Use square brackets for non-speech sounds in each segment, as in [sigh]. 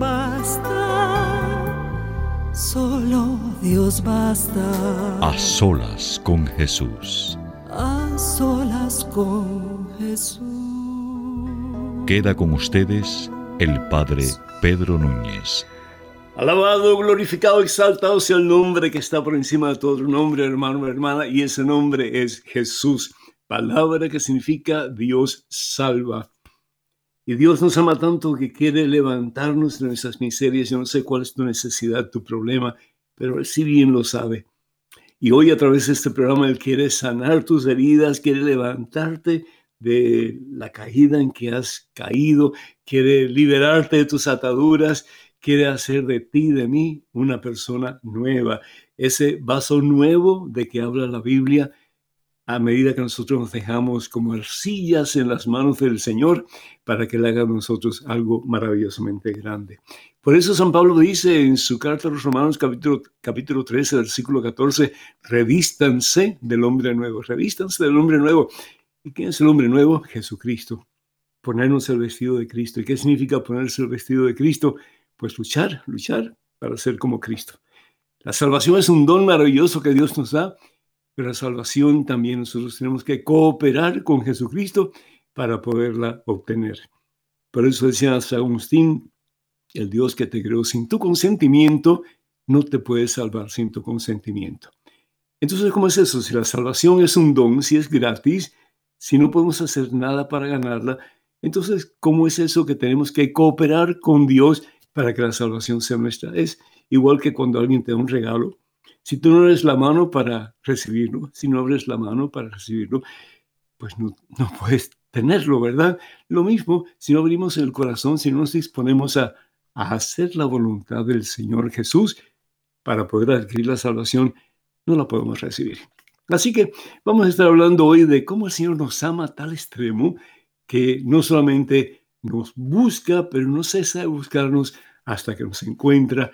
basta, solo Dios basta. A solas con Jesús. A solas con Jesús. Queda con ustedes el Padre Pedro Núñez. Alabado, glorificado, exaltado sea el nombre que está por encima de todo nombre, hermano, hermana, y ese nombre es Jesús, palabra que significa Dios salva. Y Dios nos ama tanto que quiere levantarnos de nuestras miserias. Yo no sé cuál es tu necesidad, tu problema, pero Él sí bien lo sabe. Y hoy a través de este programa Él quiere sanar tus heridas, quiere levantarte de la caída en que has caído, quiere liberarte de tus ataduras, quiere hacer de ti, de mí, una persona nueva. Ese vaso nuevo de que habla la Biblia a medida que nosotros nos dejamos como arcillas en las manos del Señor para que Él haga de nosotros algo maravillosamente grande. Por eso San Pablo dice en su carta a los Romanos capítulo, capítulo 13, versículo 14, revístanse del hombre nuevo, revístanse del hombre nuevo. ¿Y quién es el hombre nuevo? Jesucristo. Ponernos el vestido de Cristo. ¿Y qué significa ponerse el vestido de Cristo? Pues luchar, luchar para ser como Cristo. La salvación es un don maravilloso que Dios nos da la salvación también nosotros tenemos que cooperar con Jesucristo para poderla obtener. Por eso decía San Agustín, el Dios que te creó sin tu consentimiento, no te puede salvar sin tu consentimiento. Entonces, ¿cómo es eso? Si la salvación es un don, si es gratis, si no podemos hacer nada para ganarla, entonces, ¿cómo es eso que tenemos que cooperar con Dios para que la salvación sea nuestra? Es igual que cuando alguien te da un regalo, si tú no abres la mano para recibirlo, si no abres la mano para recibirlo, pues no, no puedes tenerlo, ¿verdad? Lo mismo si no abrimos el corazón, si no nos disponemos a, a hacer la voluntad del Señor Jesús para poder adquirir la salvación, no la podemos recibir. Así que vamos a estar hablando hoy de cómo el Señor nos ama a tal extremo que no solamente nos busca, pero no cesa de buscarnos hasta que nos encuentra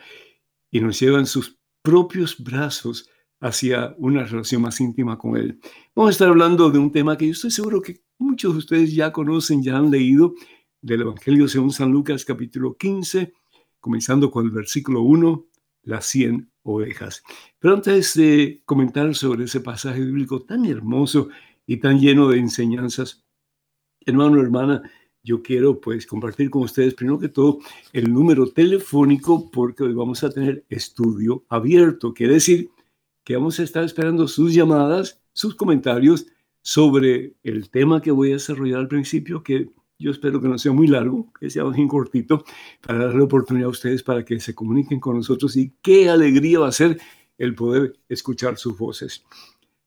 y nos lleva en sus propios brazos hacia una relación más íntima con Él. Vamos a estar hablando de un tema que yo estoy seguro que muchos de ustedes ya conocen, ya han leído, del Evangelio según San Lucas capítulo 15, comenzando con el versículo 1, las 100 ovejas. Pero antes de comentar sobre ese pasaje bíblico tan hermoso y tan lleno de enseñanzas, hermano, hermana, yo quiero pues compartir con ustedes primero que todo el número telefónico porque hoy vamos a tener estudio abierto. Quiere decir que vamos a estar esperando sus llamadas, sus comentarios sobre el tema que voy a desarrollar al principio, que yo espero que no sea muy largo, que sea bien cortito, para darle oportunidad a ustedes para que se comuniquen con nosotros y qué alegría va a ser el poder escuchar sus voces.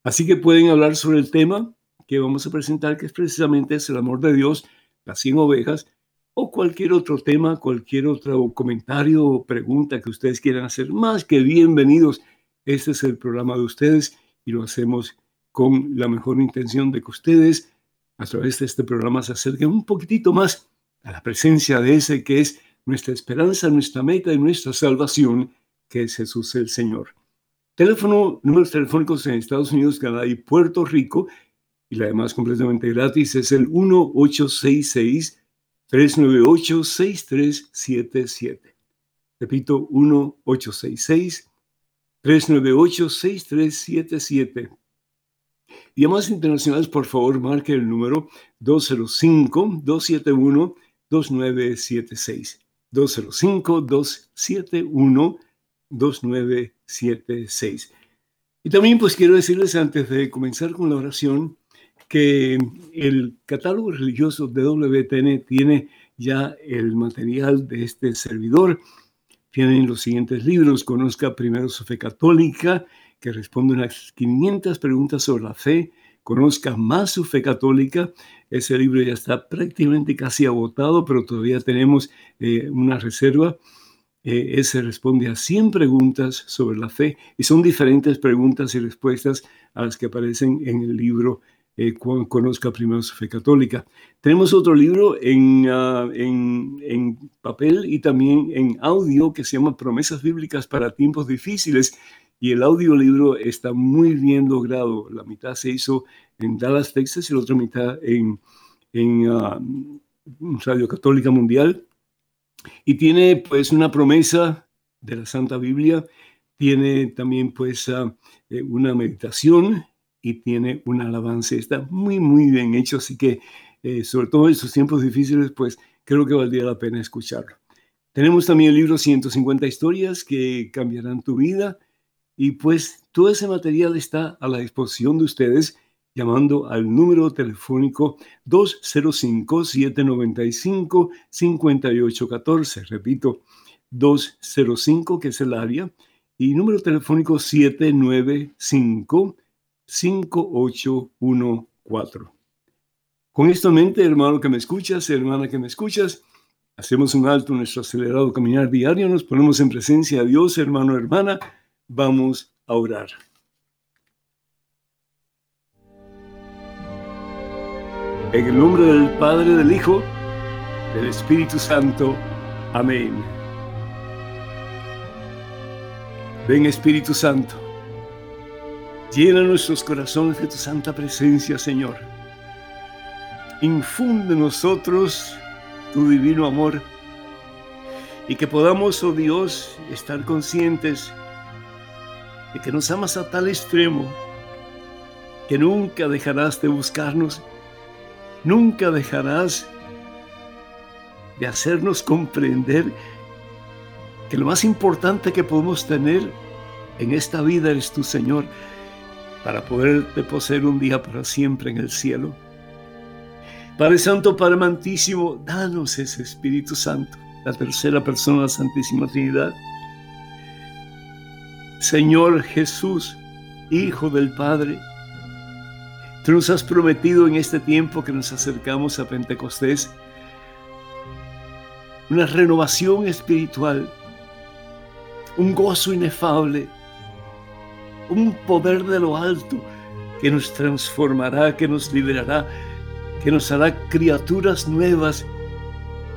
Así que pueden hablar sobre el tema que vamos a presentar, que es precisamente es el amor de Dios las 100 ovejas, o cualquier otro tema, cualquier otro comentario o pregunta que ustedes quieran hacer, más que bienvenidos. Este es el programa de ustedes y lo hacemos con la mejor intención de que ustedes, a través de este programa, se acerquen un poquitito más a la presencia de ese que es nuestra esperanza, nuestra meta y nuestra salvación, que es Jesús el Señor. Teléfono, números telefónicos en Estados Unidos, Canadá y Puerto Rico y la demás completamente gratis es el 1866-398-6377. Repito, 1866-398-6377. Y además internacionales, por favor, marque el número 205-271. 2976. 205-271-2976. Y también pues quiero decirles antes de comenzar con la oración que el catálogo religioso de WTN tiene ya el material de este servidor. Tienen los siguientes libros. Conozca primero su fe católica, que responde unas 500 preguntas sobre la fe. Conozca más su fe católica. Ese libro ya está prácticamente casi agotado, pero todavía tenemos eh, una reserva. Eh, ese responde a 100 preguntas sobre la fe y son diferentes preguntas y respuestas a las que aparecen en el libro eh, Conozca primero su fe católica. Tenemos otro libro ah, en, en, papel y también en audio que se llama Promesas Bíblicas para Tiempos Difíciles. Y el audiolibro está muy bien logrado. La mitad se hizo en Dallas, Texas, y la otra mitad en, en ah, Radio Católica Mundial. Y tiene pues una promesa de la Santa Biblia, tiene también pues eh, una meditación y tiene un alabanza. Está muy, muy bien hecho, así que eh, sobre todo en estos tiempos difíciles, pues creo que valdría la pena escucharlo. Tenemos también el libro 150 historias que cambiarán tu vida y pues todo ese material está a la disposición de ustedes llamando al número telefónico 205-795-5814. Repito, 205, que es el área, y número telefónico 795 5814. Con esto en mente, hermano que me escuchas, hermana que me escuchas, hacemos un alto en nuestro acelerado caminar diario, nos ponemos en presencia de Dios, hermano, hermana, vamos a orar. En el nombre del Padre, del Hijo, del Espíritu Santo. Amén. Ven Espíritu Santo Llena nuestros corazones de tu santa presencia, Señor. Infunde en nosotros tu divino amor y que podamos, oh Dios, estar conscientes de que nos amas a tal extremo que nunca dejarás de buscarnos, nunca dejarás de hacernos comprender que lo más importante que podemos tener en esta vida eres tu Señor para poderte poseer un día para siempre en el cielo. Padre Santo, Padre Amantísimo, danos ese Espíritu Santo, la tercera persona de la Santísima Trinidad. Señor Jesús, Hijo del Padre, tú nos has prometido en este tiempo que nos acercamos a Pentecostés una renovación espiritual, un gozo inefable, un poder de lo alto que nos transformará, que nos liberará, que nos hará criaturas nuevas,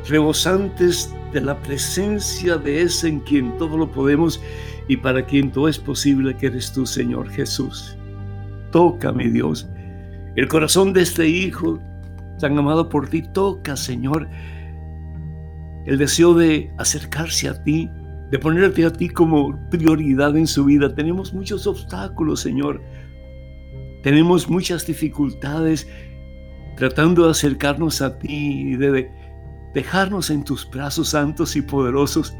rebosantes de la presencia de ese en quien todo lo podemos y para quien todo es posible, que eres tú, Señor Jesús. Toca, Dios, el corazón de este Hijo tan amado por ti. Toca, Señor, el deseo de acercarse a ti, de ponerte a ti como prioridad en su vida. Tenemos muchos obstáculos, Señor. Tenemos muchas dificultades tratando de acercarnos a ti y de dejarnos en tus brazos santos y poderosos.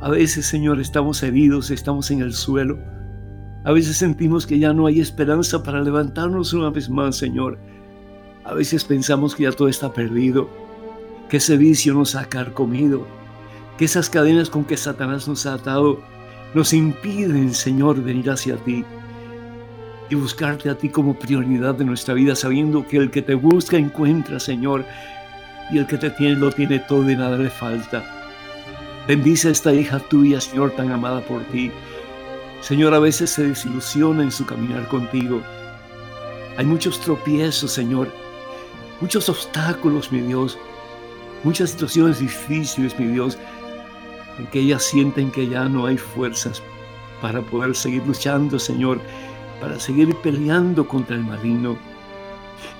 A veces, Señor, estamos heridos, estamos en el suelo. A veces sentimos que ya no hay esperanza para levantarnos una vez más, Señor. A veces pensamos que ya todo está perdido, que ese vicio nos ha carcomido, que esas cadenas con que Satanás nos ha atado nos impiden, Señor, venir hacia ti y buscarte a ti como prioridad de nuestra vida, sabiendo que el que te busca encuentra, Señor, y el que te tiene lo tiene todo y nada le falta. Bendice a esta hija tuya, Señor, tan amada por ti. Señor, a veces se desilusiona en su caminar contigo. Hay muchos tropiezos, Señor, muchos obstáculos, mi Dios, muchas situaciones difíciles, mi Dios, en que ellas sienten que ya no hay fuerzas para poder seguir luchando, Señor, para seguir peleando contra el maligno,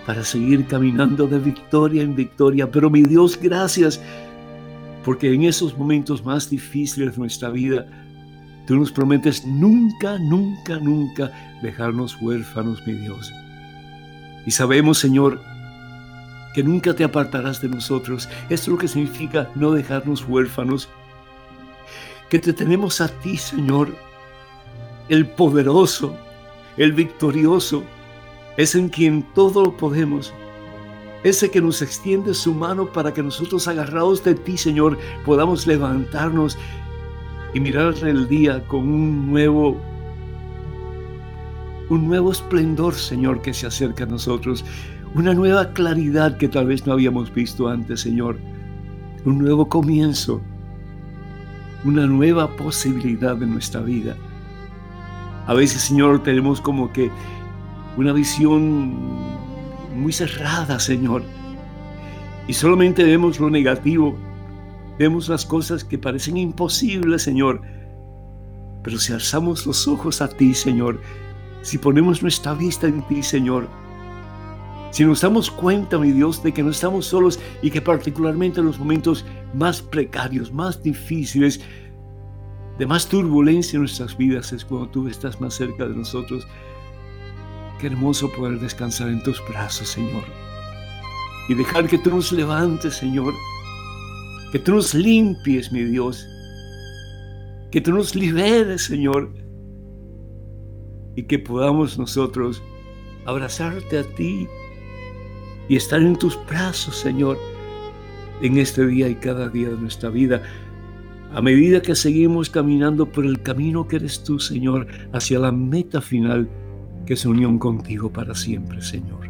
para seguir caminando de victoria en victoria. Pero mi Dios, gracias, porque en esos momentos más difíciles de nuestra vida, tú nos prometes nunca, nunca, nunca dejarnos huérfanos, mi Dios. Y sabemos, Señor, que nunca te apartarás de nosotros. Esto es lo que significa no dejarnos huérfanos. Que te tenemos a ti, Señor, el poderoso, el victorioso, es en quien todo lo podemos. Ese que nos extiende su mano para que nosotros agarrados de ti, Señor, podamos levantarnos y mirar el día con un nuevo un nuevo esplendor, Señor, que se acerca a nosotros, una nueva claridad que tal vez no habíamos visto antes, Señor, un nuevo comienzo, una nueva posibilidad de nuestra vida. A veces, Señor, tenemos como que una visión muy cerrada, Señor, y solamente vemos lo negativo, vemos las cosas que parecen imposibles, Señor, pero si alzamos los ojos a ti, Señor, si ponemos nuestra vista en ti, Señor, si nos damos cuenta, mi Dios, de que no estamos solos y que particularmente en los momentos más precarios, más difíciles, de más turbulencia en nuestras vidas es cuando tú estás más cerca de nosotros. Qué hermoso poder descansar en tus brazos, Señor. Y dejar que tú nos levantes, Señor. Que tú nos limpies, mi Dios. Que tú nos liberes, Señor y que podamos nosotros abrazarte a ti y estar en tus brazos, Señor, en este día y cada día de nuestra vida, a medida que seguimos caminando por el camino que eres tú, Señor, hacia la meta final, que es unión contigo para siempre, Señor.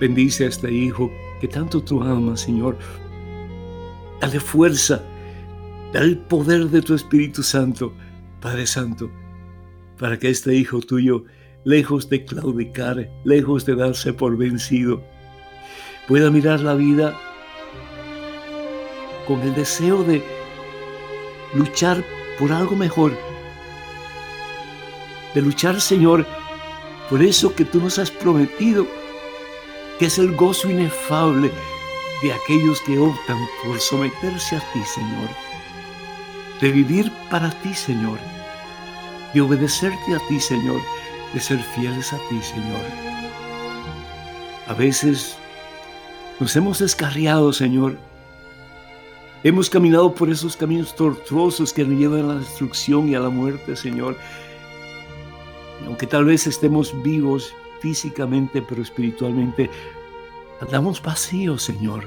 Bendice a este hijo que tanto tú amas, Señor. Dale fuerza, dale el poder de tu Espíritu Santo, Padre Santo, para que este hijo tuyo, lejos de claudicar, lejos de darse por vencido, pueda mirar la vida con el deseo de luchar por algo mejor, de luchar, Señor, por eso que tú nos has prometido, que es el gozo inefable de aquellos que optan por someterse a ti, Señor, de vivir para ti, Señor de obedecerte a ti, Señor, de ser fieles a ti, Señor. A veces nos hemos descarriado, Señor. Hemos caminado por esos caminos tortuosos que nos llevan a la destrucción y a la muerte, Señor. aunque tal vez estemos vivos físicamente, pero espiritualmente, andamos vacíos, Señor.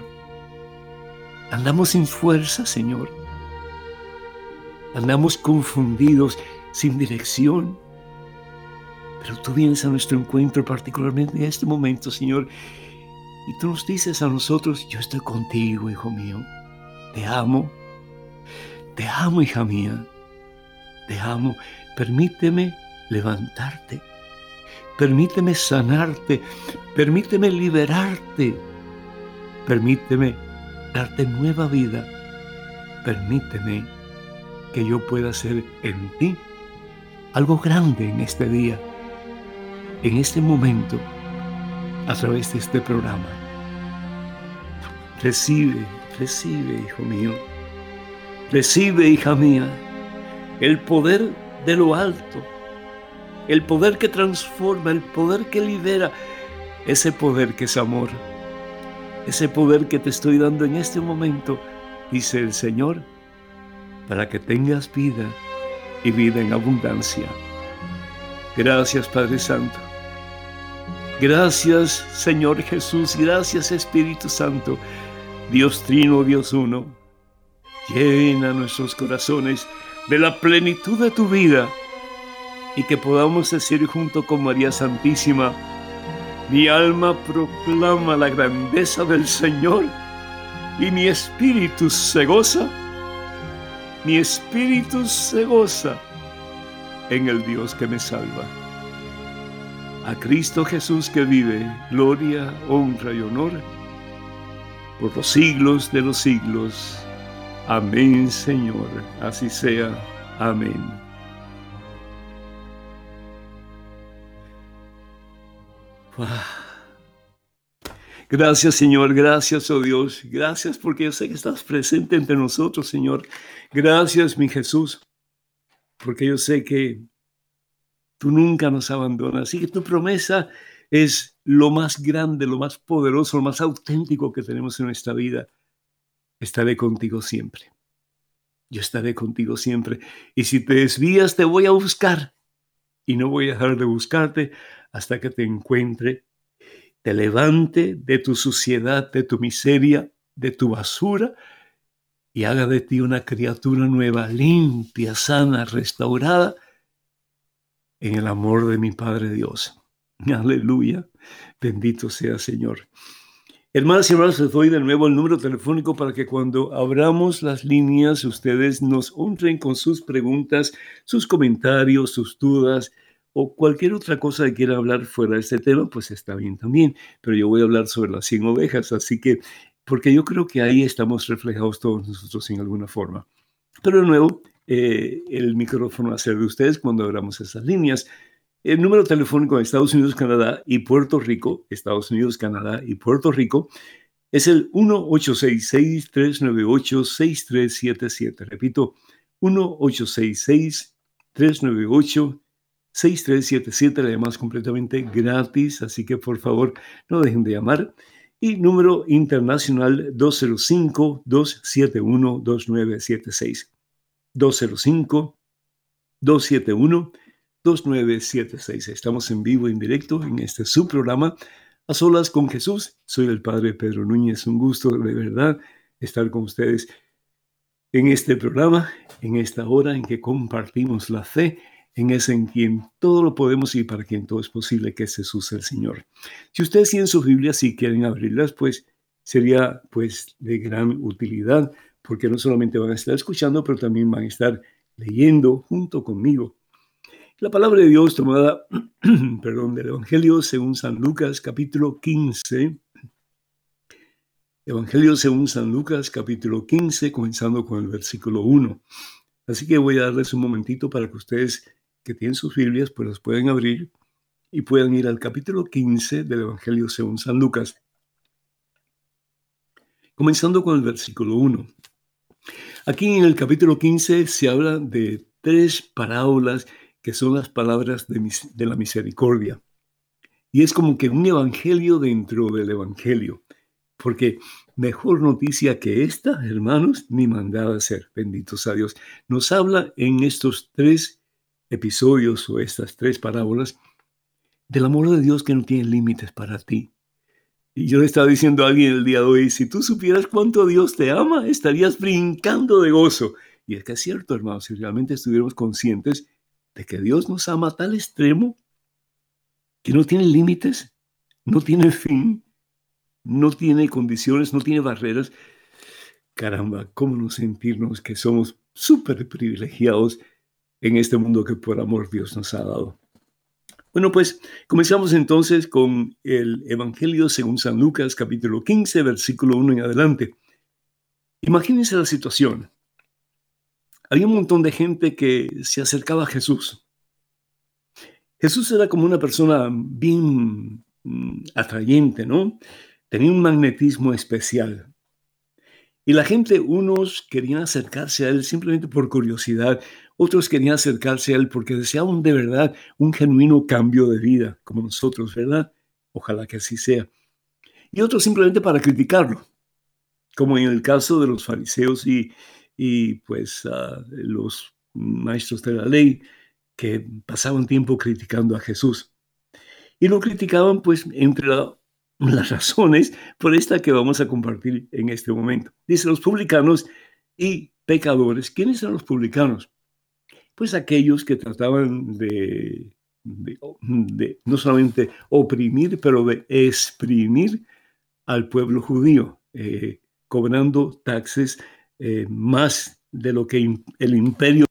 Andamos sin fuerza, Señor. Andamos confundidos sin dirección. Pero tú vienes a nuestro encuentro, particularmente en este momento, Señor, y tú nos dices a nosotros, yo estoy contigo, hijo mío. Te amo. Te amo, hija mía. Te amo. Permíteme levantarte. Permíteme sanarte. Permíteme liberarte. Permíteme darte nueva vida. Permíteme que yo pueda ser en ti algo grande en este día, en este momento, a través de este programa. Recibe, recibe, hijo mío. Recibe, hija mía, el poder de lo alto, el poder que transforma, el poder que libera, ese poder que es amor, ese poder que te estoy dando en este momento, dice el Señor, para que tengas vida y vida en abundancia. Gracias Padre Santo. Gracias Señor Jesús. Gracias Espíritu Santo. Dios Trino, Dios Uno. Llena nuestros corazones de la plenitud de tu vida y que podamos decir junto con María Santísima, mi alma proclama la grandeza del Señor y mi espíritu se goza mi espíritu se goza en el Dios que me salva. A Cristo Jesús que vive, gloria, honra y honor por los siglos de los siglos. Amén, Señor. Así sea. Amén. Gracias, Señor. Gracias, oh Dios. Gracias porque yo sé que estás presente entre nosotros, Señor. Gracias, mi Jesús, porque yo sé que tú nunca nos abandonas y que tu promesa es lo más grande, lo más poderoso, lo más auténtico que tenemos en nuestra vida. Estaré contigo siempre. Yo estaré contigo siempre. Y si te desvías, te voy a buscar. Y no voy a dejar de buscarte hasta que te encuentre, te levante de tu suciedad, de tu miseria, de tu basura y haga de ti una criatura nueva, limpia, sana, restaurada en el amor de mi Padre Dios. Aleluya. Bendito sea Señor. Hermanas y hermanos, les doy de nuevo el número telefónico para que cuando abramos las líneas ustedes nos honren con sus preguntas, sus comentarios, sus dudas o cualquier otra cosa que quiera hablar fuera de este tema, pues está bien también. Pero yo voy a hablar sobre las 100 ovejas, así que, porque yo creo que ahí estamos reflejados todos nosotros en alguna forma. Pero de nuevo, eh, el micrófono a ser de ustedes cuando abramos esas líneas. El número telefónico de Estados Unidos, Canadá y Puerto Rico, Estados Unidos, Canadá y Puerto Rico, es el 1-866-398-6377. Repito, 1-866-398-6377. La llamada completamente gratis, así que por favor no dejen de llamar. Y número internacional 205-271-2976. 205-271-2976. 2976. Estamos en vivo, en directo, en este subprograma A Solas con Jesús. Soy el Padre Pedro Núñez. Un gusto de verdad estar con ustedes en este programa, en esta hora en que compartimos la fe en ese en quien todo lo podemos y para quien todo es posible, que es Jesús el Señor. Si ustedes tienen sus Biblias y quieren abrirlas, pues sería pues de gran utilidad, porque no solamente van a estar escuchando, pero también van a estar leyendo junto conmigo la palabra de Dios tomada, [clears throat] perdón, del Evangelio según San Lucas capítulo 15. Evangelio según San Lucas capítulo 15, comenzando con el versículo 1. Así que voy a darles un momentito para que ustedes que tienen sus Biblias pues las puedan abrir y puedan ir al capítulo 15 del Evangelio según San Lucas. Comenzando con el versículo 1. Aquí en el capítulo 15 se habla de tres parábolas que son las palabras de, la misericordia. Y es como que un evangelio dentro del evangelio, porque mejor noticia que esta, hermanos, ni mandada ser, benditos a Dios. Nos habla en estos tres episodios o estas tres parábolas del amor de Dios que no tiene límites para ti. Y yo le estaba diciendo a alguien el día de hoy, si tú supieras cuánto Dios te ama, estarías brincando de gozo. Y es que es cierto, hermanos, si realmente estuviéramos conscientes de que Dios nos ama a tal extremo que no tiene límites, no tiene fin, no tiene condiciones, no tiene barreras. Caramba, ¿cómo no sentirnos que somos súper privilegiados en este mundo que por amor Dios nos ha dado? Bueno, pues comenzamos entonces con el Evangelio según San Lucas, capítulo 15, versículo 1 en adelante. Imagínense la situación había un montón de gente que se acercaba a Jesús. Jesús era como una persona bien mm, atrayente, ¿no? Tenía un magnetismo especial. Y la gente, unos querían acercarse a él simplemente por curiosidad, otros querían acercarse a él porque deseaban de verdad un genuino cambio de vida, como nosotros, ¿verdad? Ojalá que así sea. Y otros simplemente para criticarlo, como en el caso de los fariseos y, y pues los maestros de la ley que pasaban tiempo criticando a Jesús. Y lo criticaban pues entre [laughs] las razones por esta que vamos a compartir en este momento. Dice los publicanos y pecadores. ¿Quiénes eran los publicanos? Pues aquellos que trataban de, no solamente oprimir, pero de exprimir al pueblo judío, eh, cobrando taxes eh, más de lo que el imperio.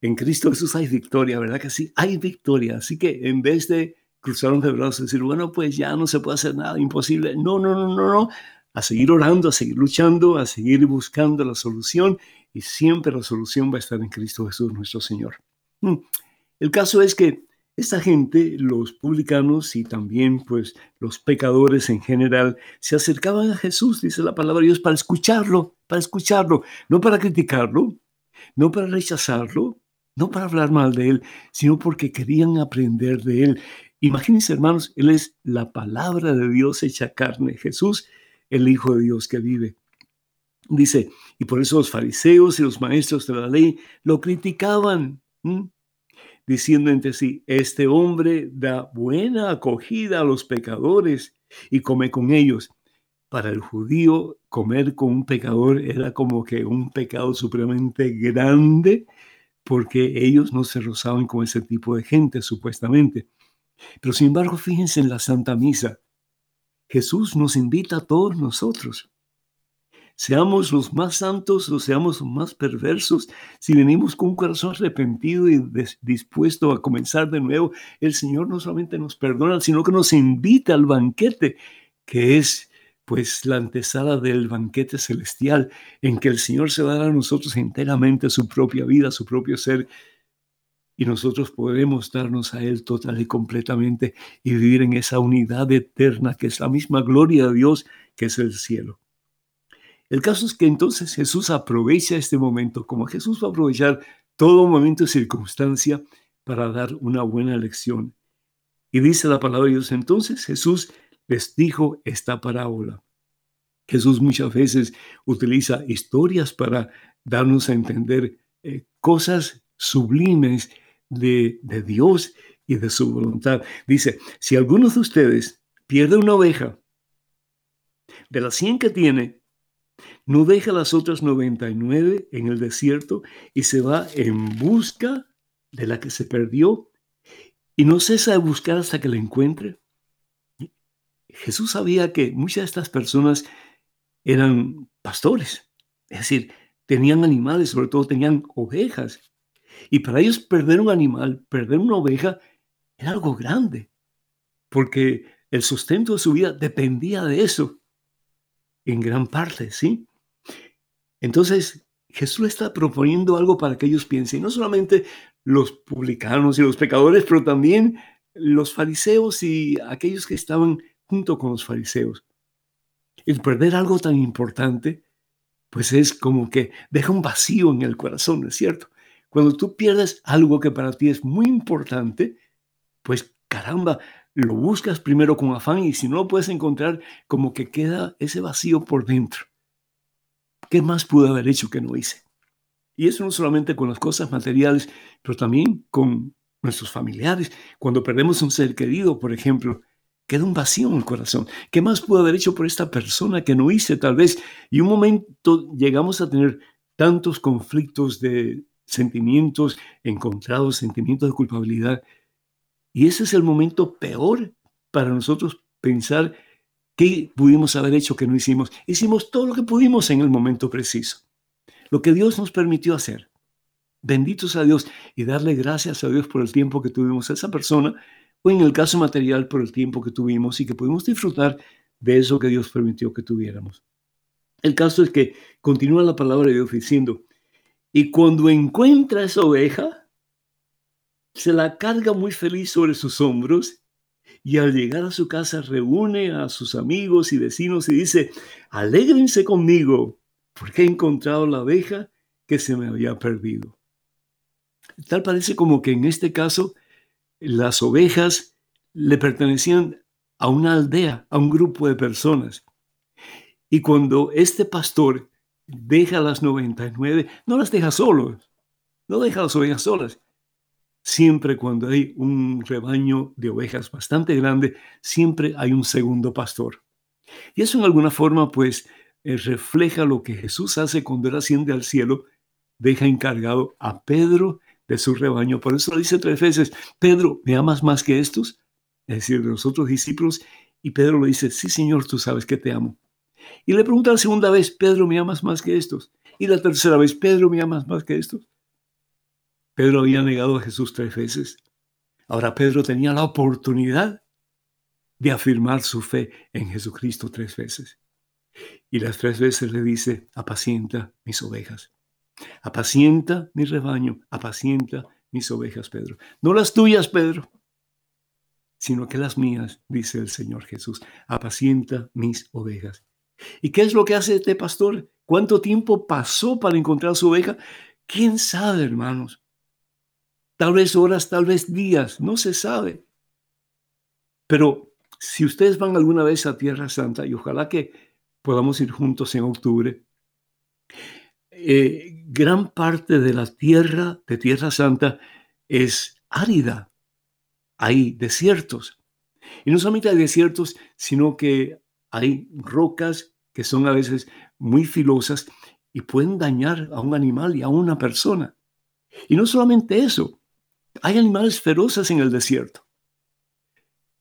En Cristo Jesús hay victoria, ¿verdad que sí? Hay victoria. Así que en vez de cruzar los brazos y decir, bueno, pues ya no se puede hacer nada, imposible. No, no, no, no, no. A seguir orando, a seguir luchando, a seguir buscando la solución y siempre la solución va a estar en Cristo Jesús, nuestro Señor. Mm. El caso es que esta gente, los publicanos y también pues los pecadores en general, se acercaban a Jesús, dice la palabra de Dios, para escucharlo, para escucharlo, no para criticarlo, no para rechazarlo, no para hablar mal de él, sino porque querían aprender de él. Imagínense, hermanos, Él es la palabra de Dios hecha carne, Jesús, el Hijo de Dios que vive. Dice, y por eso los fariseos y los maestros de la ley lo criticaban, diciendo entre sí, este hombre da buena acogida a los pecadores y come con ellos. Para el judío, comer con un pecador era como que un pecado supremamente grande, porque ellos no se rozaban con ese tipo de gente, supuestamente. Pero sin embargo, fíjense en la Santa Misa. Jesús nos invita a todos nosotros seamos los más santos o seamos los más perversos, si venimos con un corazón arrepentido y dispuesto a comenzar de nuevo, el Señor no solamente nos perdona, sino que nos invita al banquete, que es pues la antesala del banquete celestial, en que el Señor se dará a nosotros enteramente su propia vida, su propio ser, y nosotros podremos darnos a Él total y completamente y vivir en esa unidad eterna que es la misma gloria de Dios que es el cielo. El caso es que entonces Jesús aprovecha este momento, como Jesús va a aprovechar todo momento y circunstancia para dar una buena lección. Y dice la palabra de Dios, entonces Jesús les dijo esta parábola. Jesús muchas veces utiliza historias para darnos a entender eh, cosas sublimes de, de Dios y de su voluntad. Dice, si alguno de ustedes pierde una oveja, de las 100 que tiene, no deja las otras 99 en el desierto y se va en busca de la que se perdió y no cesa de buscar hasta que la encuentre. Jesús sabía que muchas de estas personas eran pastores, es decir, tenían animales, sobre todo tenían ovejas. Y para ellos perder un animal, perder una oveja, era algo grande, porque el sustento de su vida dependía de eso, en gran parte, ¿sí? Entonces, Jesús está proponiendo algo para que ellos piensen, no solamente los publicanos y los pecadores, pero también los fariseos y aquellos que estaban junto con los fariseos. El perder algo tan importante, pues es como que deja un vacío en el corazón, ¿no es cierto? Cuando tú pierdes algo que para ti es muy importante, pues caramba, lo buscas primero con afán y si no lo puedes encontrar, como que queda ese vacío por dentro. ¿Qué más pude haber hecho que no hice? Y eso no solamente con las cosas materiales, pero también con nuestros familiares. Cuando perdemos un ser querido, por ejemplo, queda un vacío en el corazón. ¿Qué más pude haber hecho por esta persona que no hice tal vez? Y un momento llegamos a tener tantos conflictos de sentimientos encontrados, sentimientos de culpabilidad. Y ese es el momento peor para nosotros pensar ¿Qué pudimos haber hecho que no hicimos? Hicimos todo lo que pudimos en el momento preciso. Lo que Dios nos permitió hacer. Benditos a Dios y darle gracias a Dios por el tiempo que tuvimos a esa persona o en el caso material por el tiempo que tuvimos y que pudimos disfrutar de eso que Dios permitió que tuviéramos. El caso es que continúa la palabra de Dios diciendo, y cuando encuentra esa oveja, se la carga muy feliz sobre sus hombros y al llegar a su casa reúne a sus amigos y vecinos y dice, alégrense conmigo, porque he encontrado la abeja que se me había perdido. Tal parece como que en este caso las ovejas le pertenecían a una aldea, a un grupo de personas. Y cuando este pastor deja las 99, no las deja solos, no deja las ovejas solas, Siempre cuando hay un rebaño de ovejas bastante grande, siempre hay un segundo pastor. Y eso en alguna forma pues eh, refleja lo que Jesús hace cuando él asciende al cielo, deja encargado a Pedro de su rebaño. Por eso dice tres veces, Pedro, ¿me amas más que estos? Es decir, de los otros discípulos. Y Pedro le dice, sí Señor, tú sabes que te amo. Y le pregunta la segunda vez, Pedro, ¿me amas más que estos? Y la tercera vez, Pedro, ¿me amas más que estos? Pedro había negado a Jesús tres veces. Ahora Pedro tenía la oportunidad de afirmar su fe en Jesucristo tres veces. Y las tres veces le dice, apacienta mis ovejas. Apacienta mi rebaño, apacienta mis ovejas, Pedro. No las tuyas, Pedro, sino que las mías, dice el Señor Jesús. Apacienta mis ovejas. ¿Y qué es lo que hace este pastor? ¿Cuánto tiempo pasó para encontrar su oveja? ¿Quién sabe, hermanos? Tal vez horas, tal vez días, no se sabe. Pero si ustedes van alguna vez a Tierra Santa, y ojalá que podamos ir juntos en octubre, eh, gran parte de la tierra, de Tierra Santa, es árida. Hay desiertos. Y no solamente hay desiertos, sino que hay rocas que son a veces muy filosas y pueden dañar a un animal y a una persona. Y no solamente eso, hay animales feroces en el desierto.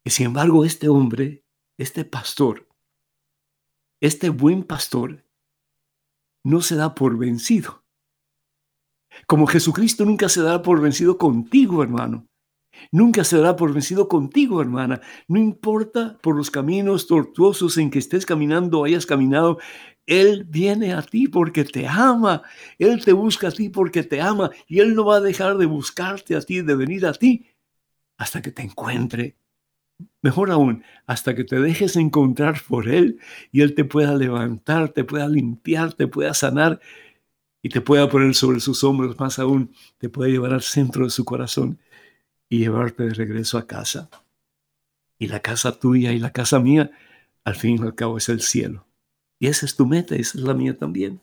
Y sin embargo, este hombre, este pastor, este buen pastor, no se da por vencido. Como Jesucristo nunca se da por vencido contigo, hermano. Nunca se dará por vencido contigo, hermana. No importa por los caminos tortuosos en que estés caminando o hayas caminado, Él viene a ti porque te ama. Él te busca a ti porque te ama. Y Él no va a dejar de buscarte a ti, de venir a ti, hasta que te encuentre. Mejor aún, hasta que te dejes encontrar por Él y Él te pueda levantar, te pueda limpiar, te pueda sanar y te pueda poner sobre sus hombros, más aún, te pueda llevar al centro de su corazón y llevarte de regreso a casa. Y la casa tuya y la casa mía, al fin y al cabo, es el cielo. Y esa es tu meta, esa es la mía también.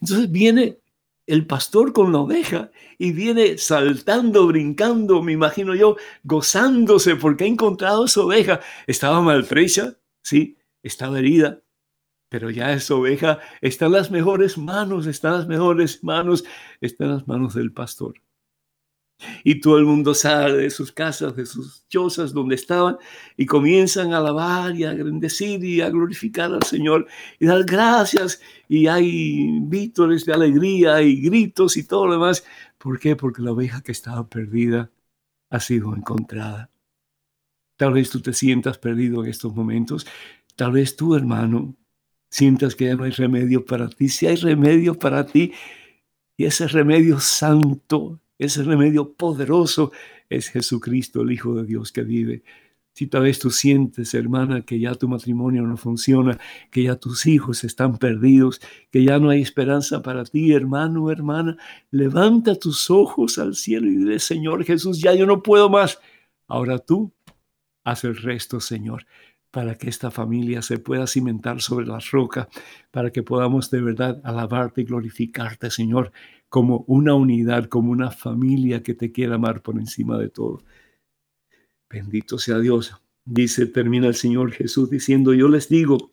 Entonces viene el pastor con la oveja y viene saltando, brincando, me imagino yo, gozándose porque ha encontrado su oveja. Estaba maltrecha, sí, estaba herida, pero ya esa oveja está en las mejores manos, está en las mejores manos, está en las manos del pastor. Y todo el mundo sale de sus casas, de sus chozas donde estaban y comienzan a alabar y a bendecir y a glorificar al Señor y dar gracias. Y hay vítores de alegría y gritos y todo lo demás. ¿Por qué? Porque la oveja que estaba perdida ha sido encontrada. Tal vez tú te sientas perdido en estos momentos. Tal vez tú, hermano, sientas que ya no hay remedio para ti. Si hay remedio para ti, y ese remedio santo ese remedio poderoso es Jesucristo, el Hijo de Dios que vive. Si tal vez tú sientes, hermana, que ya tu matrimonio no funciona, que ya tus hijos están perdidos, que ya no hay esperanza para ti, hermano, hermana, levanta tus ojos al cielo y dile, Señor Jesús, ya yo no puedo más. Ahora tú haz el resto, Señor para que esta familia se pueda cimentar sobre la roca, para que podamos de verdad alabarte y glorificarte, Señor, como una unidad, como una familia que te quiera amar por encima de todo. Bendito sea Dios. Dice, termina el Señor Jesús diciendo, yo les digo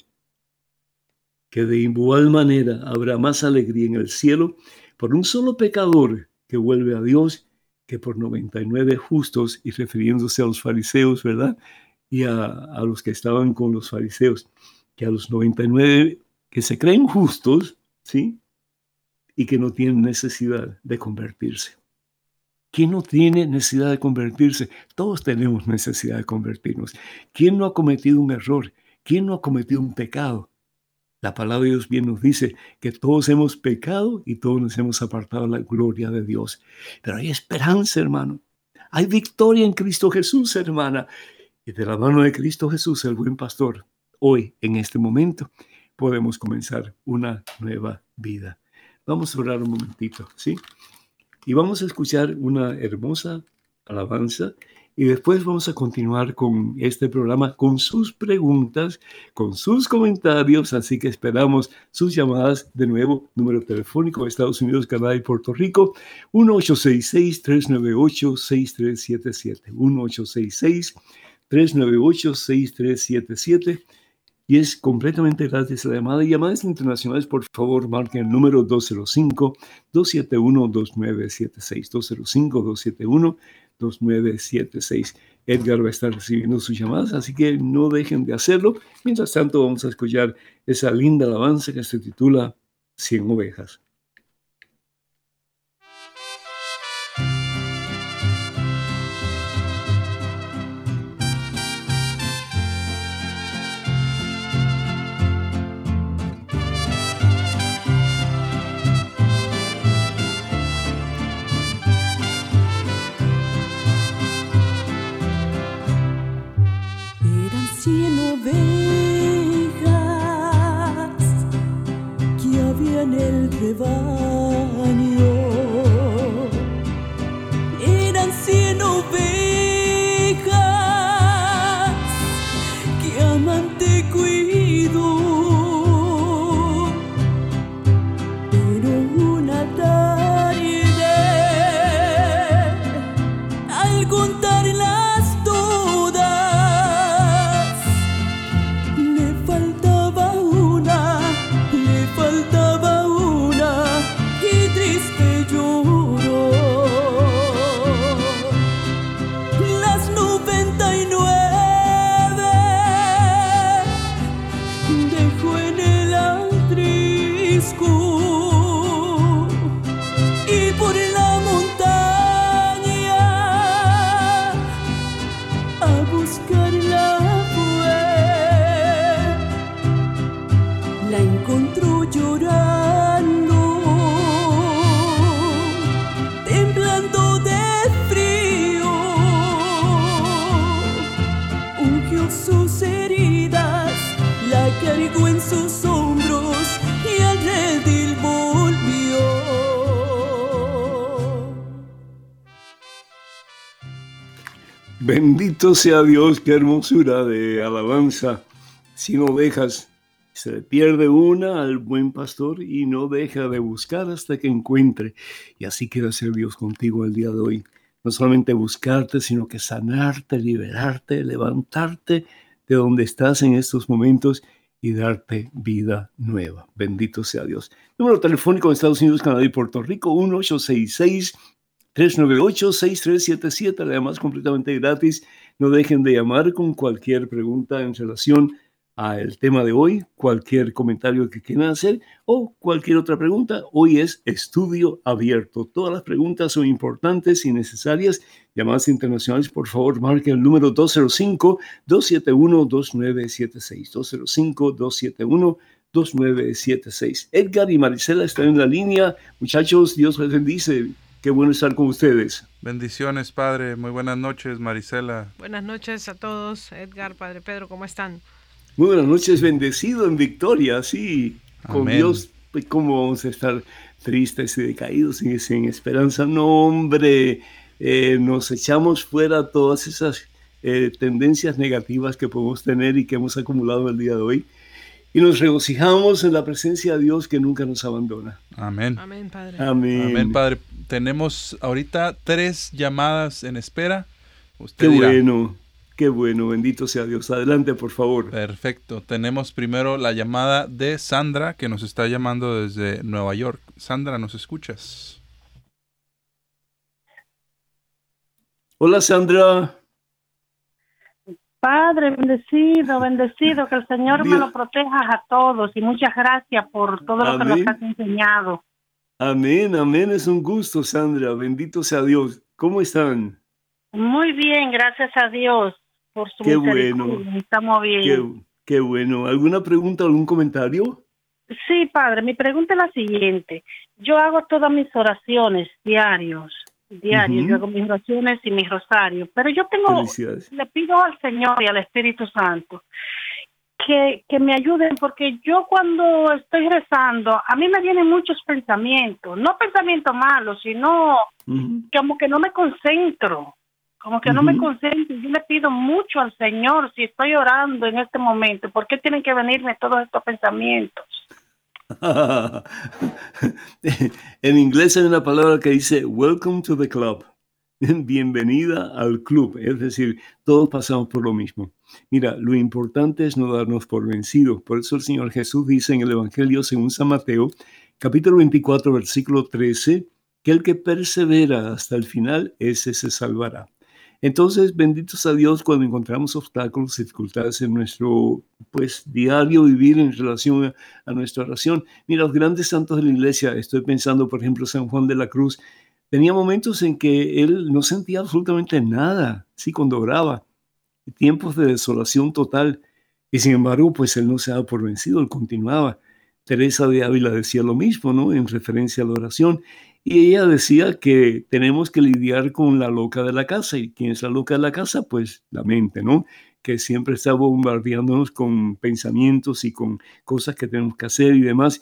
que de igual manera habrá más alegría en el cielo por un solo pecador que vuelve a Dios que por 99 justos, y refiriéndose a los fariseos, ¿verdad? Y a, a los que estaban con los fariseos, que a los 99 que se creen justos, ¿sí? Y que no tienen necesidad de convertirse. ¿Quién no tiene necesidad de convertirse? Todos tenemos necesidad de convertirnos. ¿Quién no ha cometido un error? ¿Quién no ha cometido un pecado? La palabra de Dios bien nos dice que todos hemos pecado y todos nos hemos apartado de la gloria de Dios. Pero hay esperanza, hermano. Hay victoria en Cristo Jesús, hermana. Y de la mano de Cristo Jesús, el buen pastor, hoy, en este momento, podemos comenzar una nueva vida. Vamos a orar un momentito, ¿sí? Y vamos a escuchar una hermosa alabanza y después vamos a continuar con este programa, con sus preguntas, con sus comentarios, así que esperamos sus llamadas de nuevo, número telefónico de Estados Unidos, Canadá y Puerto Rico, 1866-398-6377, 1866-398-6377 y es completamente gratis la llamada. Y llamadas internacionales, por favor, marquen el número 205-271-2976. 205-271-2976. Edgar va a estar recibiendo sus llamadas, así que no dejen de hacerlo. Mientras tanto, vamos a escuchar esa linda alabanza que se titula Cien ovejas. Eran cien sus heridas, la cargó en sus hombros y al redil volvió. Bendito sea Dios, qué hermosura de alabanza. Sin ovejas se pierde una al buen pastor y no deja de buscar hasta que encuentre. Y así quiere ser Dios contigo el día de hoy. No solamente buscarte, sino que sanarte, liberarte, levantarte de donde estás en estos momentos y darte vida nueva. Bendito sea Dios. Número telefónico en Estados Unidos, Canadá y Puerto Rico, 1866 398-6377, además completamente gratis. No dejen de llamar con cualquier pregunta en relación al tema de hoy, cualquier comentario que quieran hacer o cualquier otra pregunta. Hoy es estudio abierto. Todas las preguntas son importantes y necesarias. Llamadas internacionales, por favor, marquen el número 205-271-2976. 205-271-2976. Edgar y Marisela están en la línea. Muchachos, Dios les bendice. Qué bueno estar con ustedes. Bendiciones, Padre. Muy buenas noches, Marisela. Buenas noches a todos. Edgar, Padre Pedro, ¿cómo están? Muy buenas noches, bendecido en victoria, sí. Con Dios, pues, ¿cómo vamos a estar tristes y decaídos y sin esperanza? No, hombre, eh, nos echamos fuera todas esas eh, tendencias negativas que podemos tener y que hemos acumulado el día de hoy y nos regocijamos en la presencia de Dios que nunca nos abandona. Amén. Amén, Padre. Amén. Amén, Padre. Tenemos ahorita tres llamadas en espera. Usted qué bueno, qué bueno, bendito sea Dios. Adelante, por favor. Perfecto. Tenemos primero la llamada de Sandra, que nos está llamando desde Nueva York. Sandra, ¿nos escuchas? Hola, Sandra. Padre, bendecido, bendecido, que el Señor me lo proteja a todos y muchas gracias por todo lo que nos has enseñado. Amén, amén, es un gusto, Sandra, bendito sea Dios. ¿Cómo están? Muy bien, gracias a Dios por su Qué bueno. Estamos bien. Qué, qué bueno. ¿Alguna pregunta, algún comentario? Sí, Padre, mi pregunta es la siguiente. Yo hago todas mis oraciones diarios diario, yo hago mis oraciones y mis rosarios, pero yo tengo, le pido al Señor y al Espíritu Santo que, que me ayuden porque yo cuando estoy rezando, a mí me vienen muchos pensamientos, no pensamientos malos, sino como que no me concentro, como que no me concentro, yo le pido mucho al Señor si estoy orando en este momento, ¿por qué tienen que venirme todos estos pensamientos? [laughs] en inglés hay una palabra que dice Welcome to the club. [laughs] Bienvenida al club. Es decir, todos pasamos por lo mismo. Mira, lo importante es no darnos por vencidos. Por eso el Señor Jesús dice en el Evangelio según San Mateo, capítulo 24, versículo 13, que el que persevera hasta el final, ese se salvará. Entonces, benditos a Dios cuando encontramos obstáculos, dificultades en nuestro pues diario vivir en relación a, nuestra oración. Mira, los grandes santos de la iglesia, estoy pensando, por ejemplo, San Juan de la Cruz, tenía momentos en que él no sentía absolutamente nada, sí, cuando oraba, tiempos de desolación total, y sin embargo, pues él no se daba por vencido, él continuaba. Teresa de Ávila decía lo mismo, ¿no? En referencia a la oración. Y ella decía que tenemos que lidiar con la loca de la casa. ¿Y quién es la loca de la casa? Pues la mente, ¿no? Que siempre está bombardeándonos con pensamientos y con cosas que tenemos que hacer y demás.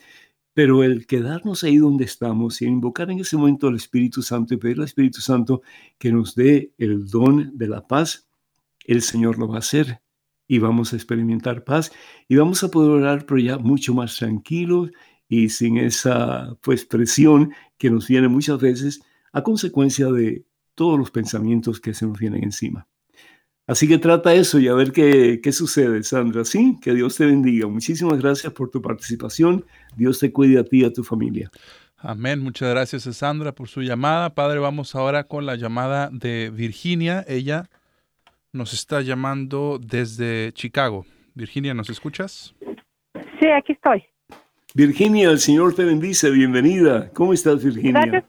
Pero el quedarnos ahí donde estamos y invocar en ese momento al Espíritu Santo y pedir al Espíritu Santo que nos dé el don de la paz, el Señor lo va a hacer y vamos a experimentar paz y vamos a poder orar, pero ya mucho más tranquilos y sin esa pues presión que nos viene muchas veces a consecuencia de todos los pensamientos que se nos vienen encima. Así que trata eso y a ver qué, qué sucede, Sandra. Sí, que Dios te bendiga. Muchísimas gracias por tu participación. Dios te cuide a ti y a tu familia. Amén. Muchas gracias, Sandra, por su llamada. Padre, vamos ahora con la llamada de Virginia. Ella nos está llamando desde Chicago. Virginia, ¿nos escuchas? Sí, aquí estoy. Virginia, el Señor te bendice, bienvenida. ¿Cómo estás, Virginia? Gracias.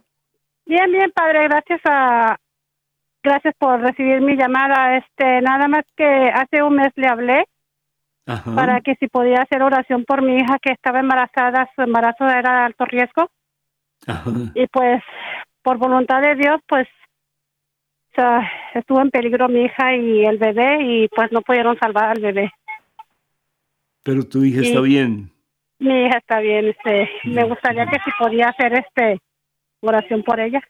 Bien, bien, padre, gracias a gracias por recibir mi llamada. Este, nada más que hace un mes le hablé para que si podía hacer oración por mi hija que estaba embarazada, su embarazo era de alto riesgo. Y pues por voluntad de Dios, pues estuvo en peligro mi hija y el bebé y pues no pudieron salvar al bebé. Pero tu hija está bien. Mi hija está bien, este, me gustaría que si podía hacer este oración por ella.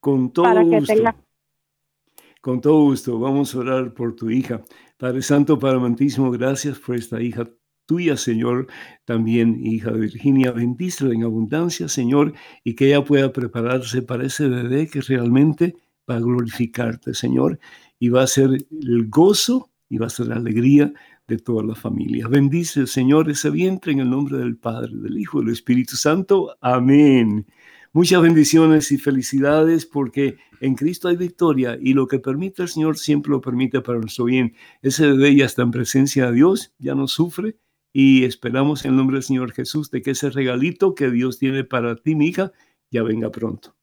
Con todo gusto. Con todo gusto, vamos a orar por tu hija. Padre Santo, Padre Amantísimo, gracias por esta hija tuya, Señor, también hija de Virginia, bendícela en abundancia, Señor, y que ella pueda prepararse para ese bebé que realmente va a glorificarte, Señor, y va a ser el gozo y va a ser la alegría de toda la familia. Bendice, Señor, ese vientre en el nombre del Padre, del Hijo y del Espíritu Santo. Amén. Muchas bendiciones y felicidades porque en Cristo hay victoria y lo que permite el Señor siempre lo permite para nuestro bien. Ese bebé ya está en presencia de Dios, ya no sufre y esperamos en el nombre del Señor Jesús de que ese regalito que Dios tiene para ti, mi hija, ya venga pronto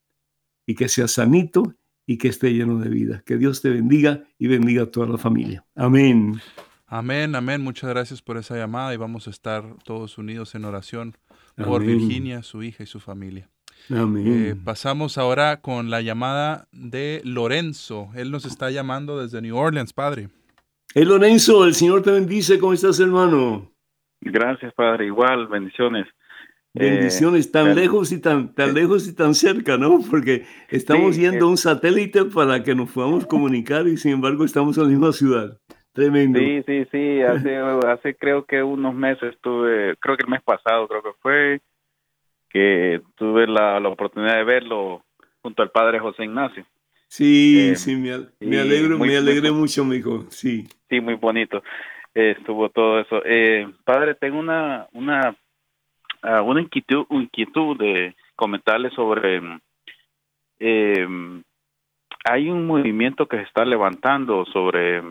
y que sea sanito y que esté lleno de vida. Que Dios te bendiga y bendiga a toda la familia. Amén. Amén, amén. Muchas gracias por esa llamada y vamos a estar todos unidos en oración por Virginia, su hija y su familia. Amén. Eh, pasamos ahora con la llamada de Lorenzo. Él nos está llamando desde New Orleans, padre. Hey Lorenzo, el Señor te bendice. ¿Cómo estás, hermano? Gracias, padre. Igual, bendiciones. Bendiciones tan lejos y tan, tan lejos y tan cerca, ¿no? Porque estamos yendo a un satélite para que nos podamos comunicar y sin embargo estamos en la misma ciudad. Tremendo. Sí, sí, sí. Hace, [laughs] hace creo que unos meses tuve, creo que el mes pasado creo que fue, que tuve la, oportunidad de verlo junto al padre José Ignacio. Sí, eh, sí, me, alegro, me alegré mucho, amigo, sí. Sí, muy bonito eh, estuvo todo eso. Eh, padre, tengo una, una, ah, una inquietud, inquietud de comentarle sobre, hay un movimiento que se está levantando sobre,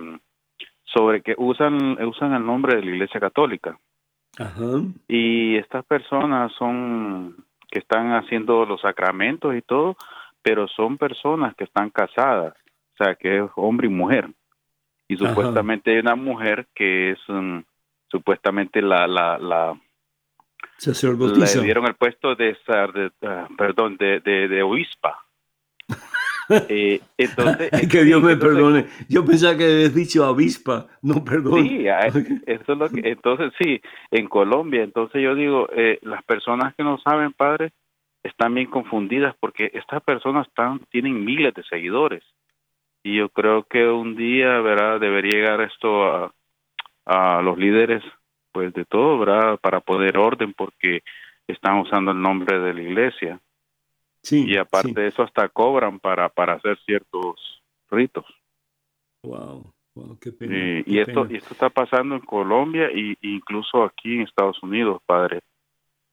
sobre que usan, usan el nombre de la Iglesia Católica. Y estas personas son que están haciendo los sacramentos y todo, pero son personas que están casadas, o sea, que es hombre y mujer. Y supuestamente hay una mujer que es um, supuestamente la la la le dieron el puesto de, de, ah, perdón de, de, de obispa eh, entonces, [laughs] que Dios me perdone. Yo pensaba que habías dicho avispa, no perdón. Sí, eso es lo que, entonces sí, en Colombia, entonces yo digo, eh, las personas que no saben, padre, están bien confundidas porque estas personas están, tienen miles de seguidores. Y yo creo que un día, ¿verdad? Debería llegar esto a, a los líderes, pues de todo, ¿verdad? Para poner orden porque están usando el nombre de la iglesia y aparte de eso hasta cobran para, para hacer ciertos ritos. Wow, qué pena. y, esto, y esto está pasando en Colombia e incluso aquí en Estados Unidos, padre.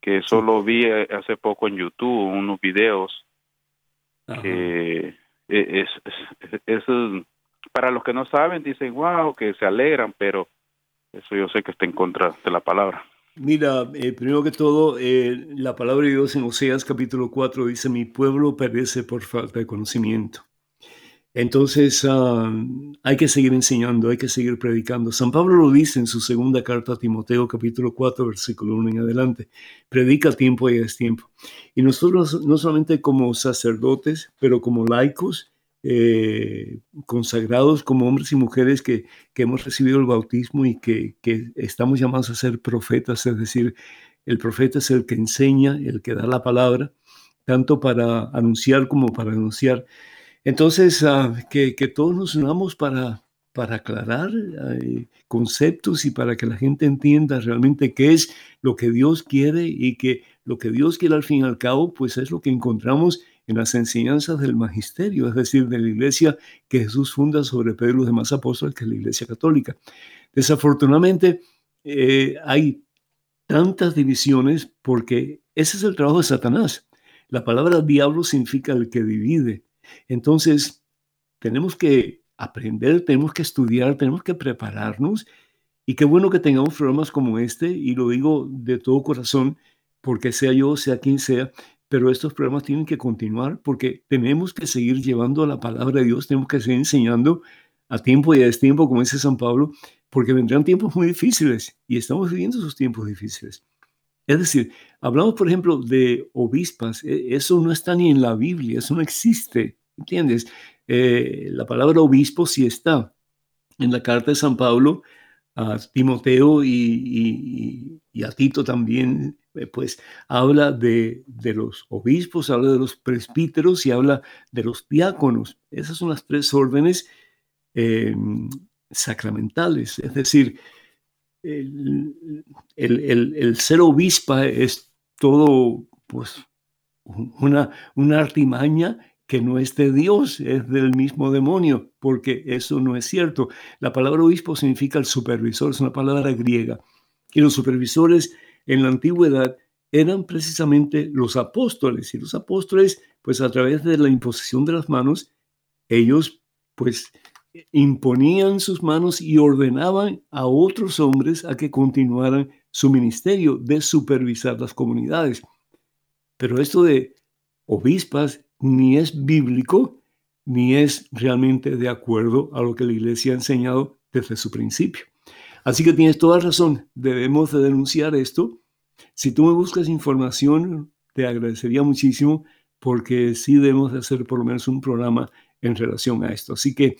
Que solo vi eh, hace poco en YouTube unos videos que e, es, es, es, para los que no saben dicen wow que se alegran, pero eso yo sé que está en contra de la palabra. Mira, eh, primero que todo, eh, la palabra de Dios en Oseas capítulo 4 dice, mi pueblo perece por falta de conocimiento. Entonces ah, hay que seguir enseñando, hay que seguir predicando. San Pablo lo dice en su segunda carta a Timoteo capítulo 4 versículo 1 en adelante. Predica tiempo y es tiempo. Y nosotros no solamente como sacerdotes, pero como laicos, eh, consagrados como hombres y mujeres que, hemos recibido el bautismo y que, estamos llamados a ser profetas, es decir, el profeta es el que enseña, el que da la palabra, tanto para anunciar como para anunciar. Entonces, ah, que, todos nos unamos para, para aclarar eh, conceptos y para que la gente entienda realmente qué es lo que Dios quiere y que lo que Dios quiere al fin y al cabo, pues es lo que encontramos en las enseñanzas del magisterio, es decir, de la iglesia que Jesús funda sobre Pedro y los demás apóstoles, que es la iglesia católica. Desafortunadamente, eh, hay tantas divisiones porque ese es el trabajo de Satanás. La palabra diablo significa el que divide. Entonces, tenemos que aprender, tenemos que estudiar, tenemos que prepararnos. Y qué bueno que tengamos programas como este, y lo digo de todo corazón, porque sea yo, sea quien sea, pero estos programas tienen que continuar porque tenemos que seguir llevando la palabra de Dios, tenemos que seguir enseñando a tiempo y a destiempo, como dice San Pablo, porque vendrán tiempos muy difíciles y estamos viviendo esos tiempos difíciles. Es decir, hablamos, por ejemplo, de obispas, e, eso no está ni en la Biblia, eso no existe, ¿entiendes? Eh, la palabra obispo sí está en la carta de San Pablo a Timoteo y, y a Tito también eh, pues habla de, los obispos, habla de los presbíteros y habla de los diáconos. Esas son las tres órdenes eh, sacramentales. Es decir, el, el, ser obispa es todo pues, una, una artimaña que no es de Dios, es del mismo demonio, porque eso no es cierto. La palabra obispo significa el supervisor, es una palabra griega. Y los supervisores en la antigüedad eran precisamente los apóstoles. Y los apóstoles, pues a través de la imposición de las manos, ellos pues imponían sus manos y ordenaban a otros hombres a que continuaran su ministerio de supervisar las comunidades. Pero esto de obispas ni es bíblico, ni es realmente de acuerdo a lo que la iglesia ha enseñado desde su principio. Así que tienes toda razón, debemos de denunciar esto. Si tú me buscas información, te agradecería muchísimo porque sí debemos de hacer por lo menos un programa en relación a esto. Así que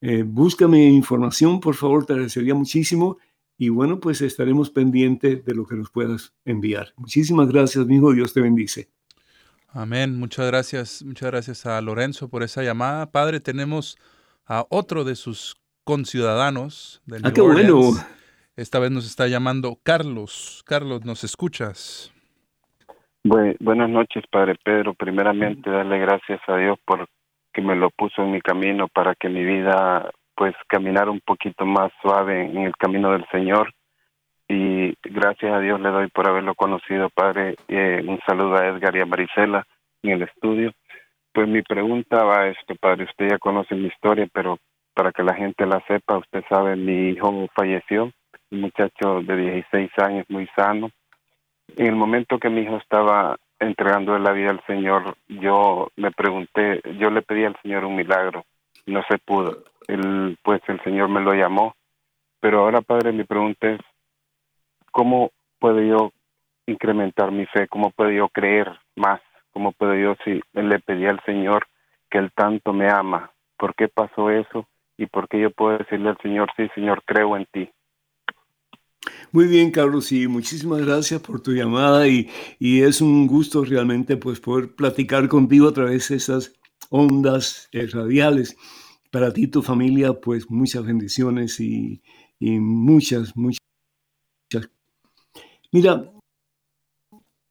eh, búscame información, por favor, te agradecería muchísimo. Y bueno, pues estaremos pendientes de lo que nos puedas enviar. Muchísimas gracias, mi hijo. Dios te bendice. Amén. Muchas gracias. Muchas gracias a Lorenzo por esa llamada. Padre, tenemos a otro de sus conciudadanos del Ah, qué bueno. Esta vez nos está llamando Carlos. Carlos, ¿nos escuchas? buenas noches, Padre Pedro. Primeramente, darle gracias a Dios por que me lo puso en mi camino para que mi vida pues caminara un poquito más suave en el camino del Señor y gracias a Dios le doy por haberlo conocido, Padre. Eh, un saludo a Edgar y a Marisela en el estudio. Pues mi pregunta va a esto, Padre. Usted ya conoce mi historia, pero para que la gente la sepa, usted sabe, mi hijo falleció, un muchacho de 16 años, muy sano. En el momento que mi hijo estaba entregando la vida al Señor, yo me pregunté, yo le pedí al Señor un milagro, no se pudo. Pues el Señor me lo llamó. Pero ahora, Padre, mi pregunta es, ¿cómo puedo yo incrementar mi fe? ¿Cómo puedo yo creer más? ¿Cómo puedo yo, si le pedí al Señor que Él tanto me ama? ¿Por qué pasó eso? ¿Y por qué yo puedo decirle al Señor, sí, Señor, creo en ti? Muy bien, Carlos, y muchísimas gracias por tu llamada y, es un gusto realmente pues poder platicar contigo a través de esas ondas radiales. Para ti y tu familia, pues muchas bendiciones y, muchas, muchas. Mira,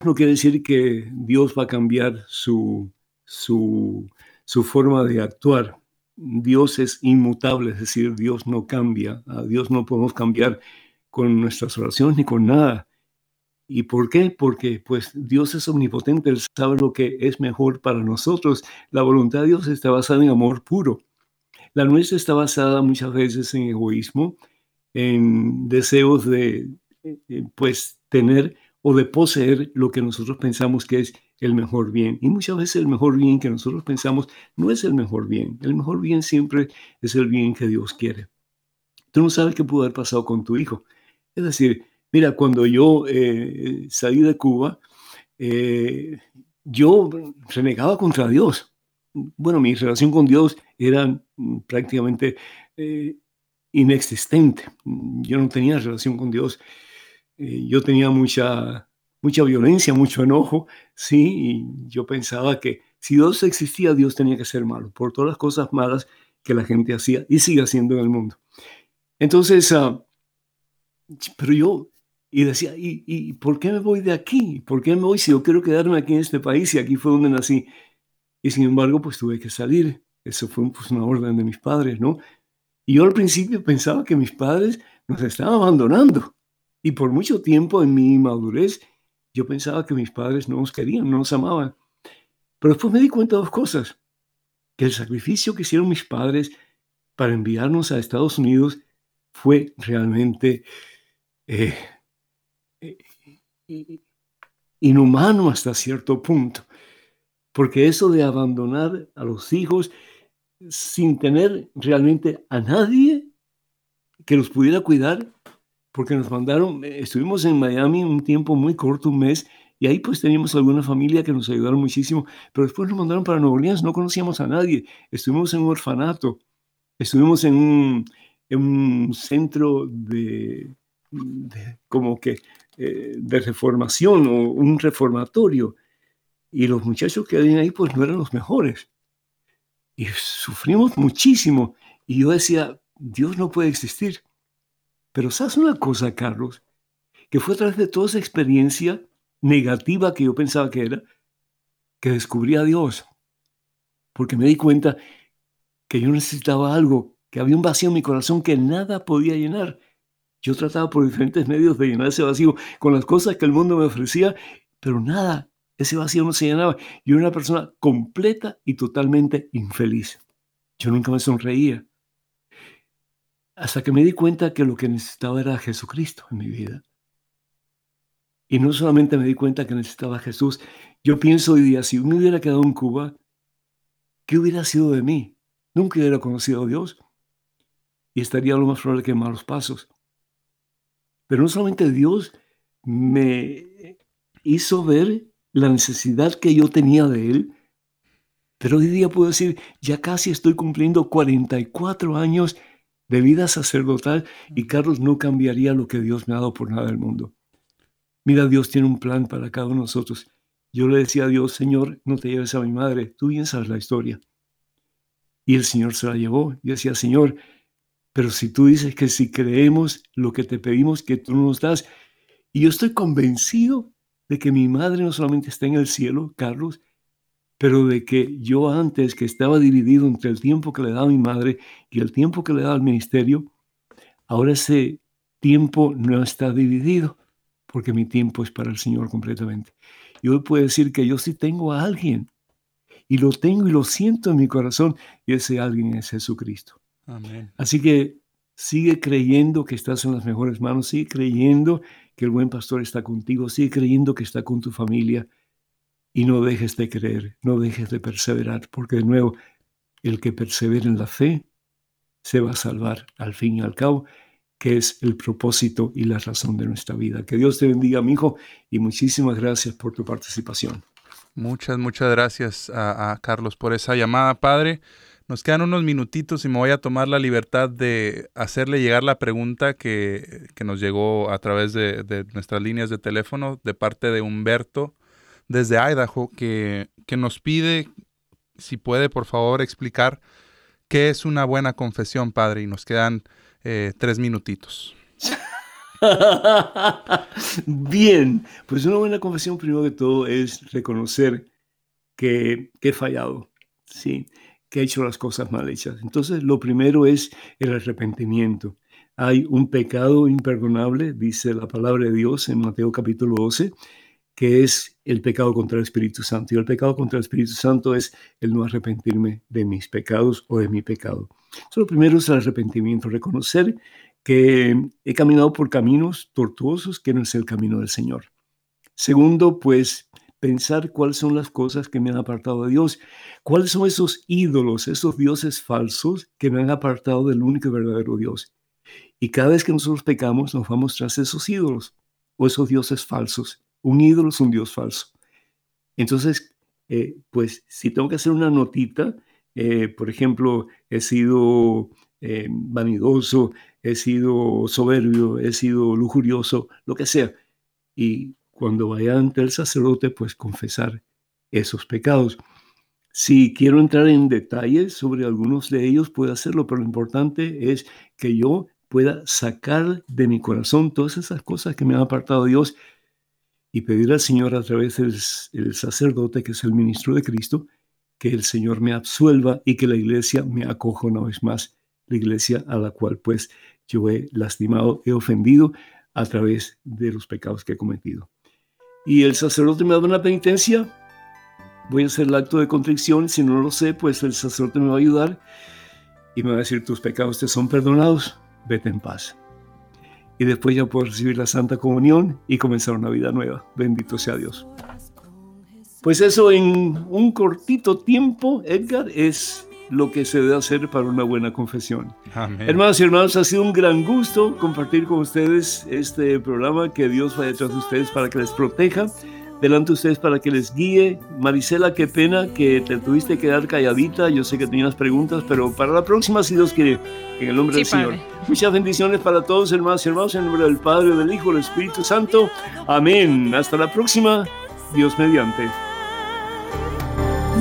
no quiere decir que Dios va a cambiar su, su, su forma de actuar. Dios es inmutable, es decir, Dios no cambia. A Dios no podemos cambiar con nuestras oraciones ni con nada. ¿Y por qué? Porque pues Dios es omnipotente, Él sabe lo que es mejor para nosotros. La voluntad de Dios está basada en amor puro. La nuestra está basada muchas veces en egoísmo, en deseos de eh, pues tener o de poseer lo que nosotros pensamos que es el mejor bien. Y muchas veces el mejor bien que nosotros pensamos no es el mejor bien. El mejor bien siempre es el bien que Dios quiere. Tú no sabes qué pudo haber pasado con tu hijo. Es decir, mira, cuando yo eh, salí de Cuba, eh, yo renegaba contra Dios. Bueno, mi relación con Dios era prácticamente eh, inexistente. Yo no tenía relación con Dios. yo tenía mucha, mucha violencia, mucho enojo, sí, y yo pensaba que si Dios existía, Dios tenía que ser malo, por todas las cosas malas que la gente hacía y sigue haciendo en el mundo. Entonces, uh, pero yo, y decía, ¿y, ¿y por qué me voy de aquí? ¿Por qué me voy si yo quiero quedarme aquí en este país y aquí fue donde nací? Y sin embargo, pues tuve que salir. Eso fue pues, una orden de mis padres, ¿no? Y yo al principio pensaba que mis padres nos estaban abandonando. Y por mucho tiempo en mi inmadurez, yo pensaba que mis padres no nos querían, no nos amaban. Pero después me di cuenta de dos cosas. Que el sacrificio que hicieron mis padres para enviarnos a Estados Unidos fue realmente eh, eh, inhumano hasta cierto punto, porque eso de abandonar a los hijos sin tener realmente a nadie que los pudiera cuidar, porque nos mandaron, estuvimos en Miami un tiempo muy corto, un mes, y ahí pues teníamos alguna familia que nos ayudaron muchísimo, pero después nos mandaron para Nueva Orleans, no conocíamos a nadie, estuvimos en un orfanato, estuvimos en un, en un centro de, como que eh, de reformación o un reformatorio. Y los muchachos que habían ahí pues no eran los mejores. Y sufrimos muchísimo. Y yo decía, Dios no puede existir. Pero ¿sabes una cosa, Carlos? Que fue a través de toda esa experiencia negativa que yo pensaba que era, que descubrí a Dios. Porque me di cuenta que yo necesitaba algo, que había un vacío en mi corazón que nada podía llenar. Yo trataba por diferentes medios de llenar ese vacío con las cosas que el mundo me ofrecía, pero nada, ese vacío no se llenaba. Yo era una persona completa y totalmente infeliz. Yo nunca me sonreía. Hasta que me di cuenta que lo que necesitaba era Jesucristo en mi vida. Y no solamente me di cuenta que necesitaba Jesús, yo pienso hoy día, si me hubiera quedado en Cuba, ¿qué hubiera sido de mí? Nunca hubiera conocido a Dios y estaría lo más probable que en malos pasos. Pero no solamente Dios me hizo ver la necesidad que yo tenía de Él, pero hoy día puedo decir, ya casi estoy cumpliendo 44 años de vida sacerdotal y Carlos no cambiaría lo que Dios me ha dado por nada del mundo. Mira, Dios tiene un plan para cada uno de nosotros. Yo le decía a Dios, Señor, no te lleves a mi madre, tú bien sabes la historia. Y el Señor se la llevó. Y decía, Señor, pero si tú dices que si creemos lo que te pedimos, que tú nos das. Y yo estoy convencido de que mi madre no solamente está en el cielo, Carlos, pero de que yo antes, que estaba dividido entre el tiempo que le daba mi madre y el tiempo que le daba al ministerio, ahora ese tiempo no está dividido, porque mi tiempo es para el Señor completamente. Y hoy puedo decir que yo sí tengo a alguien, y lo tengo y lo siento en mi corazón, y ese alguien es Jesucristo. Así que sigue creyendo que estás en las mejores manos, sigue creyendo que el buen pastor está contigo, sigue creyendo que está con tu familia y no dejes de creer, no dejes de perseverar, porque de nuevo, el que persevera en la fe se va a salvar al fin y al cabo, que es el propósito y la razón de nuestra vida. Que Dios te bendiga, mi hijo, y muchísimas gracias por tu participación. Muchas, muchas gracias a, a Carlos por esa llamada, Padre. Nos quedan unos minutitos y me voy a tomar la libertad de hacerle llegar la pregunta que, nos llegó a través de, nuestras líneas de teléfono de parte de Humberto desde Idaho, que, que nos pide si puede por favor explicar qué es una buena confesión, padre, y nos quedan eh, tres minutitos. [laughs] Bien, pues una buena confesión primero de todo es reconocer que, que he fallado, ¿sí? que ha hecho las cosas mal hechas. Entonces, lo primero es el arrepentimiento. Hay un pecado imperdonable, dice la palabra de Dios en Mateo capítulo 12, que es el pecado contra el Espíritu Santo. Y el pecado contra el Espíritu Santo es el no arrepentirme de mis pecados o de mi pecado. Entonces, lo primero es el arrepentimiento, reconocer que he caminado por caminos tortuosos que no es el camino del Señor. Segundo, pues pensar cuáles son las cosas que me han apartado de Dios, cuáles son esos ídolos, esos dioses falsos que me han apartado del único y verdadero Dios. Y cada vez que nosotros pecamos, nos vamos tras esos ídolos o esos dioses falsos. Un ídolo es un dios falso. Entonces, eh, pues si tengo que hacer una notita, eh, por ejemplo, he sido eh, vanidoso, he sido soberbio, he sido lujurioso, lo que sea. Y cuando vaya ante el sacerdote, pues confesar esos pecados. Si quiero entrar en detalles sobre algunos de ellos, puedo hacerlo, pero lo importante es que yo pueda sacar de mi corazón todas esas cosas que me han apartado Dios y pedir al Señor a través del sacerdote, que es el ministro de Cristo, que el Señor me absuelva y que la iglesia me acoja una vez más, la iglesia a la cual pues yo he lastimado, he ofendido a través de los pecados que he cometido. Y el sacerdote me da una penitencia, voy a hacer el acto de contrición, si no lo sé, pues el sacerdote me va a ayudar y me va a decir, tus pecados te son perdonados, vete en paz. Y después ya puedo recibir la Santa Comunión y comenzar una vida nueva. Bendito sea Dios. Pues eso en un cortito tiempo, Edgar, es lo que se debe hacer para una buena confesión. Hermanos y hermanos, ha sido un gran gusto compartir con ustedes este programa. Que Dios vaya detrás de ustedes para que les proteja, delante de ustedes para que les guíe. Marisela, qué pena que te tuviste que quedar calladita. Yo sé que tenías preguntas, pero para la próxima, si Dios quiere, en el nombre del. Señor. Muchas bendiciones para todos, hermanos y hermanos, en nombre del Padre, del Hijo, del Espíritu Santo. Amén. Hasta la próxima. Dios mediante.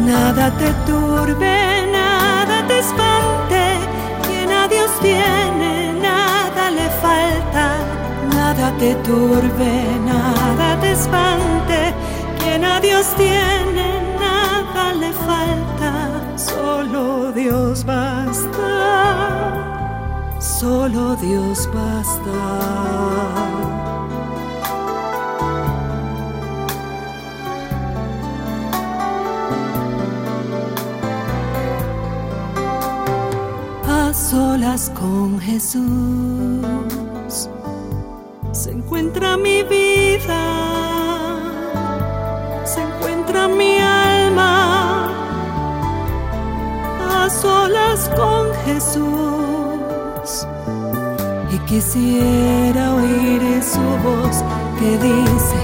Nada te turbe, nada te espante. Quien a Dios tiene, nada le falta. Nada te turbe, nada te espante Dios tiene nada le falta, solo Dios basta, solo Dios basta. solas con Jesús se encuentra mi vida llora mi alma a solas con Jesús. Y quisiera oír su voz que dice.